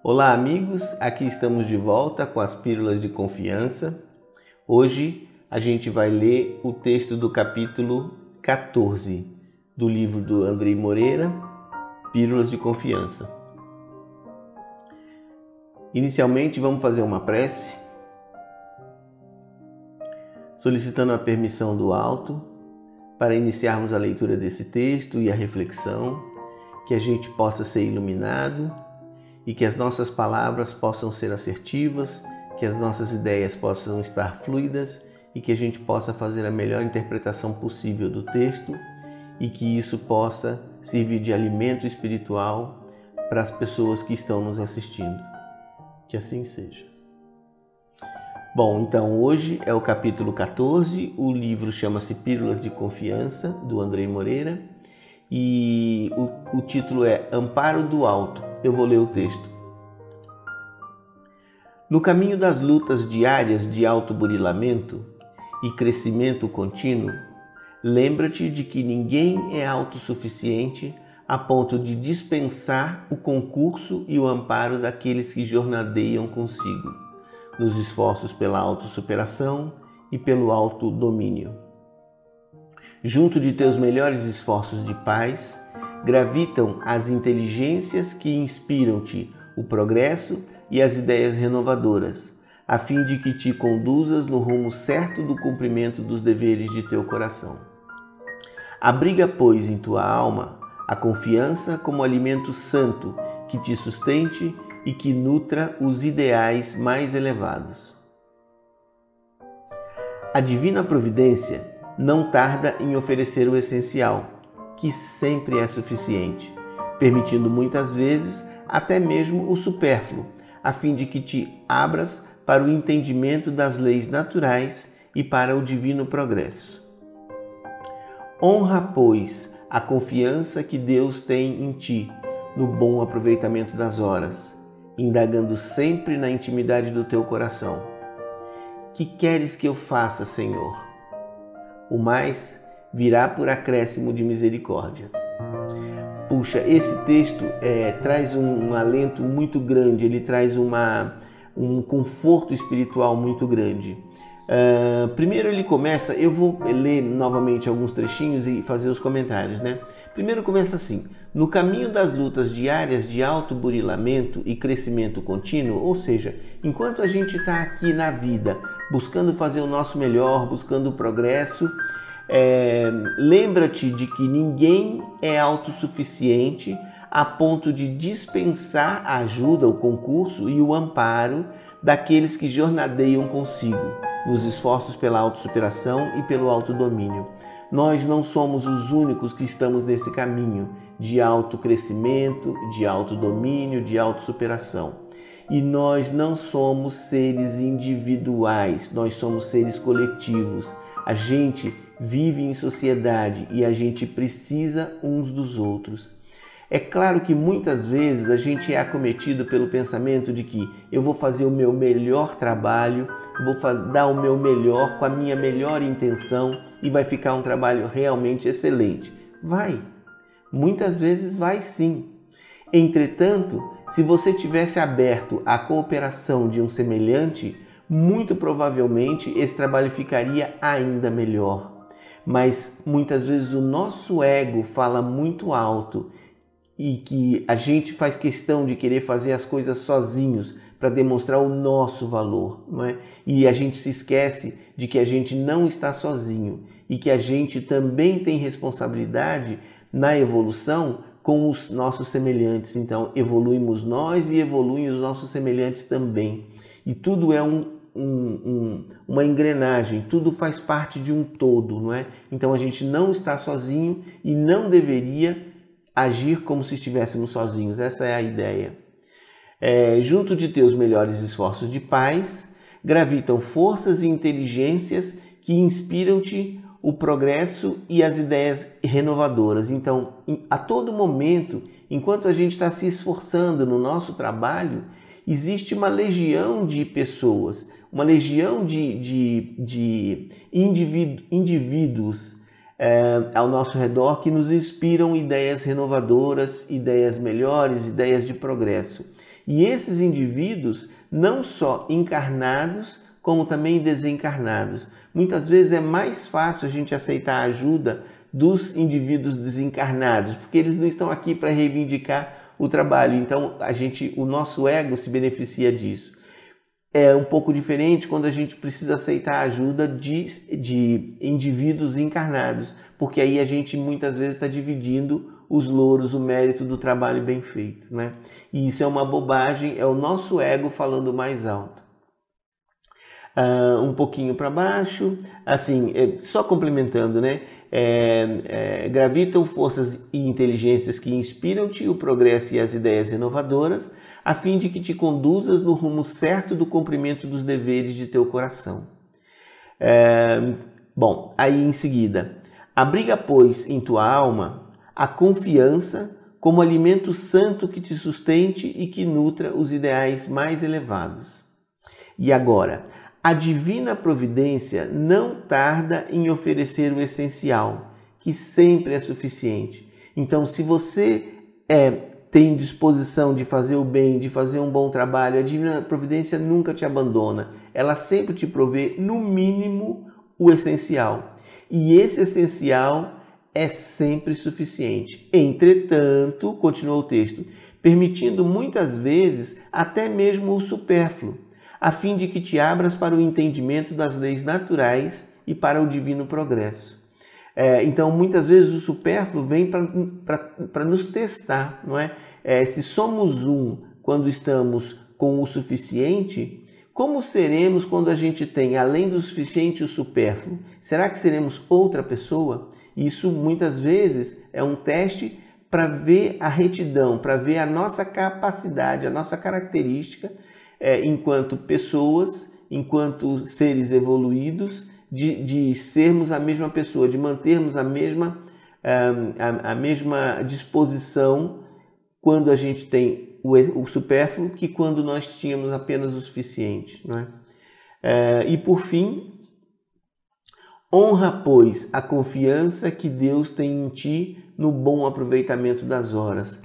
Olá, amigos. Aqui estamos de volta com as Pílulas de Confiança. Hoje a gente vai ler o texto do capítulo 14 do livro do Andrei Moreira, Pílulas de Confiança. Inicialmente, vamos fazer uma prece, solicitando a permissão do alto para iniciarmos a leitura desse texto e a reflexão, que a gente possa ser iluminado e que as nossas palavras possam ser assertivas, que as nossas ideias possam estar fluidas e que a gente possa fazer a melhor interpretação possível do texto e que isso possa servir de alimento espiritual para as pessoas que estão nos assistindo. Que assim seja. Bom, então hoje é o capítulo 14, o livro chama-se Pílulas de Confiança, do Andrei Moreira, e o, o título é Amparo do Alto. Eu vou ler o texto. No caminho das lutas diárias de autoburilamento e crescimento contínuo, lembra-te de que ninguém é autossuficiente a ponto de dispensar o concurso e o amparo daqueles que jornadeiam consigo nos esforços pela autossuperação e pelo autodomínio. Junto de teus melhores esforços de paz, gravitam as inteligências que inspiram-te o progresso e as ideias renovadoras, a fim de que te conduzas no rumo certo do cumprimento dos deveres de teu coração. Abriga, pois, em tua alma a confiança como alimento santo que te sustente e que nutra os ideais mais elevados. A divina providência não tarda em oferecer o essencial, que sempre é suficiente, permitindo muitas vezes até mesmo o supérfluo, a fim de que te abras para o entendimento das leis naturais e para o divino progresso. Honra, pois, a confiança que Deus tem em ti no bom aproveitamento das horas indagando sempre na intimidade do teu coração. Que queres que eu faça, Senhor? O mais virá por acréscimo de misericórdia. Puxa, esse texto é, traz um, um, alento muito grande, ele traz uma, um conforto espiritual muito grande. Uh, primeiro ele começa, eu vou ler novamente alguns trechinhos e fazer os comentários, né? Primeiro começa assim: no caminho das lutas diárias de autoburilamento e crescimento contínuo, ou seja, enquanto a gente está aqui na vida buscando fazer o nosso melhor, buscando progresso, é, lembra-te de que ninguém é autossuficiente a ponto de dispensar a ajuda, o concurso e o amparo daqueles que jornadeiam consigo nos esforços pela autossuperação e pelo autodomínio. Nós não somos os únicos que estamos nesse caminho de autocrescimento, de autodomínio, de autossuperação. E nós não somos seres individuais, nós somos seres coletivos. A gente vive em sociedade e a gente precisa uns dos outros. É claro que muitas vezes a gente é acometido pelo pensamento de que eu vou fazer o meu melhor trabalho, vou dar o meu melhor com a minha melhor intenção e vai ficar um trabalho realmente excelente. Vai, muitas vezes vai sim. Entretanto, se você tivesse aberto à cooperação de um semelhante, muito provavelmente esse trabalho ficaria ainda melhor. Mas muitas vezes o nosso ego fala muito alto e que a gente faz questão de querer fazer as coisas sozinhos para demonstrar o nosso valor, não é? E a gente se esquece de que a gente não está sozinho e que a gente também tem responsabilidade na evolução com os nossos semelhantes. Então, evoluímos nós e evoluem os nossos semelhantes também. E tudo é um, um, um, uma engrenagem, tudo faz parte de um todo, não é? Então a gente não está sozinho e não deveria agir como se estivéssemos sozinhos. Essa é a ideia. É, junto de teus melhores esforços de paz, gravitam forças e inteligências que inspiram-te o progresso e as ideias renovadoras. Então, a todo momento, enquanto a gente está se esforçando no nosso trabalho, existe uma legião de pessoas, uma legião de, de, de indivíduos é, ao nosso redor que nos inspiram ideias renovadoras, ideias melhores, ideias de progresso. E esses indivíduos, não só encarnados, como também desencarnados. Muitas vezes é mais fácil a gente aceitar a ajuda dos indivíduos desencarnados, porque eles não estão aqui para reivindicar o trabalho. Então, a gente, o nosso ego se beneficia disso. É um pouco diferente quando a gente precisa aceitar a ajuda de, de indivíduos encarnados, porque aí a gente muitas vezes está dividindo os louros, o mérito do trabalho bem feito, né? E isso é uma bobagem, é o nosso ego falando mais alto. Uh, um pouquinho para baixo, assim, é, só complementando, né? É, é, gravitam forças e inteligências que inspiram-te o progresso e as ideias inovadoras, a fim de que te conduzas no rumo certo do cumprimento dos deveres de teu coração. É, bom, aí em seguida, abriga, pois, em tua alma a confiança como alimento santo que te sustente e que nutra os ideais mais elevados. E agora, a divina providência não tarda em oferecer o essencial, que sempre é suficiente. Então, se você é, tem disposição de fazer o bem, de fazer um bom trabalho, a divina providência nunca te abandona. Ela sempre te provê, no mínimo, o essencial. E esse essencial é sempre suficiente. Entretanto, continua o texto, permitindo muitas vezes até mesmo o supérfluo, a fim de que te abras para o entendimento das leis naturais e para o divino progresso. É, então, muitas vezes o supérfluo vem para nos testar, não é? é? Se somos um quando estamos com o suficiente, como seremos quando a gente tem, além do suficiente, o supérfluo? Será que seremos outra pessoa? Isso muitas vezes é um teste para ver a retidão, para ver a nossa capacidade, a nossa característica é, enquanto pessoas, enquanto seres evoluídos, de, de, sermos a mesma pessoa, de mantermos a mesma, a, a mesma disposição quando a gente tem o, o supérfluo que quando nós tínhamos apenas o suficiente. Não é? É, e por fim, Honra, pois, a confiança que Deus tem em ti no bom aproveitamento das horas.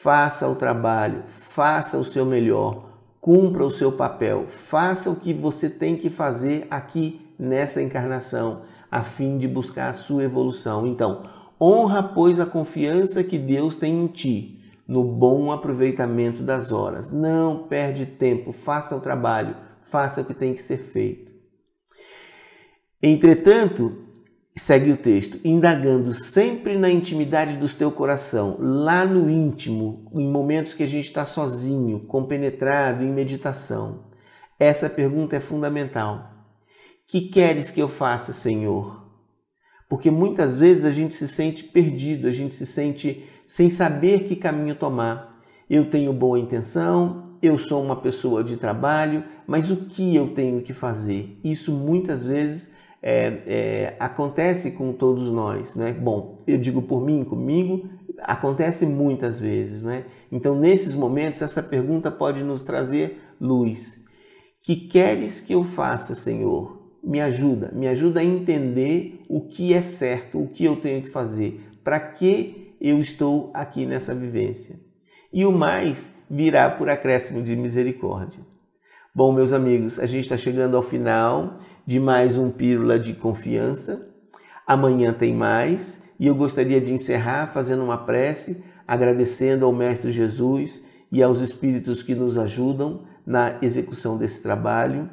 Faça o trabalho, faça o seu melhor, cumpra o seu papel, faça o que você tem que fazer aqui nessa encarnação, a fim de buscar a sua evolução. Então, honra, pois, a confiança que Deus tem em ti no bom aproveitamento das horas. Não perde tempo, faça o trabalho, faça o que tem que ser feito. Entretanto, segue o texto, indagando sempre na intimidade do teu coração, lá no íntimo, em momentos que a gente está sozinho, compenetrado, em meditação. Essa pergunta é fundamental. Que queres que eu faça, Senhor? Porque muitas vezes a gente se sente perdido, a gente se sente sem saber que caminho tomar. Eu tenho boa intenção, eu sou uma pessoa de trabalho, mas o que eu tenho que fazer? Isso muitas vezes é, é, acontece com todos nós, né? Bom, eu digo por mim, comigo, acontece muitas vezes, né? Então, nesses momentos, essa pergunta pode nos trazer luz. Que queres que eu faça, Senhor? Me ajuda, me ajuda a entender o que é certo, o que eu tenho que fazer, para que eu estou aqui nessa vivência. E o mais virá por acréscimo de misericórdia. Bom, meus amigos, a gente está chegando ao final de mais um Pílula de Confiança. Amanhã tem mais e eu gostaria de encerrar fazendo uma prece, agradecendo ao Mestre Jesus e aos Espíritos que nos ajudam na execução desse trabalho,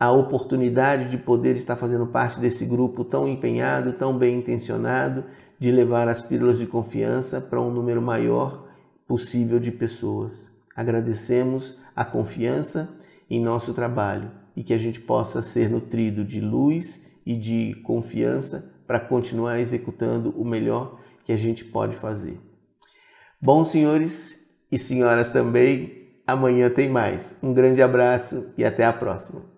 a oportunidade de poder estar fazendo parte desse grupo tão empenhado, tão bem intencionado, de levar as pílulas de confiança para um número maior possível de pessoas. Agradecemos a confiança em nosso trabalho e que a gente possa ser nutrido de luz e de confiança para continuar executando o melhor que a gente pode fazer. Bom, senhores e senhoras também, amanhã tem mais. Um grande abraço e até a próxima.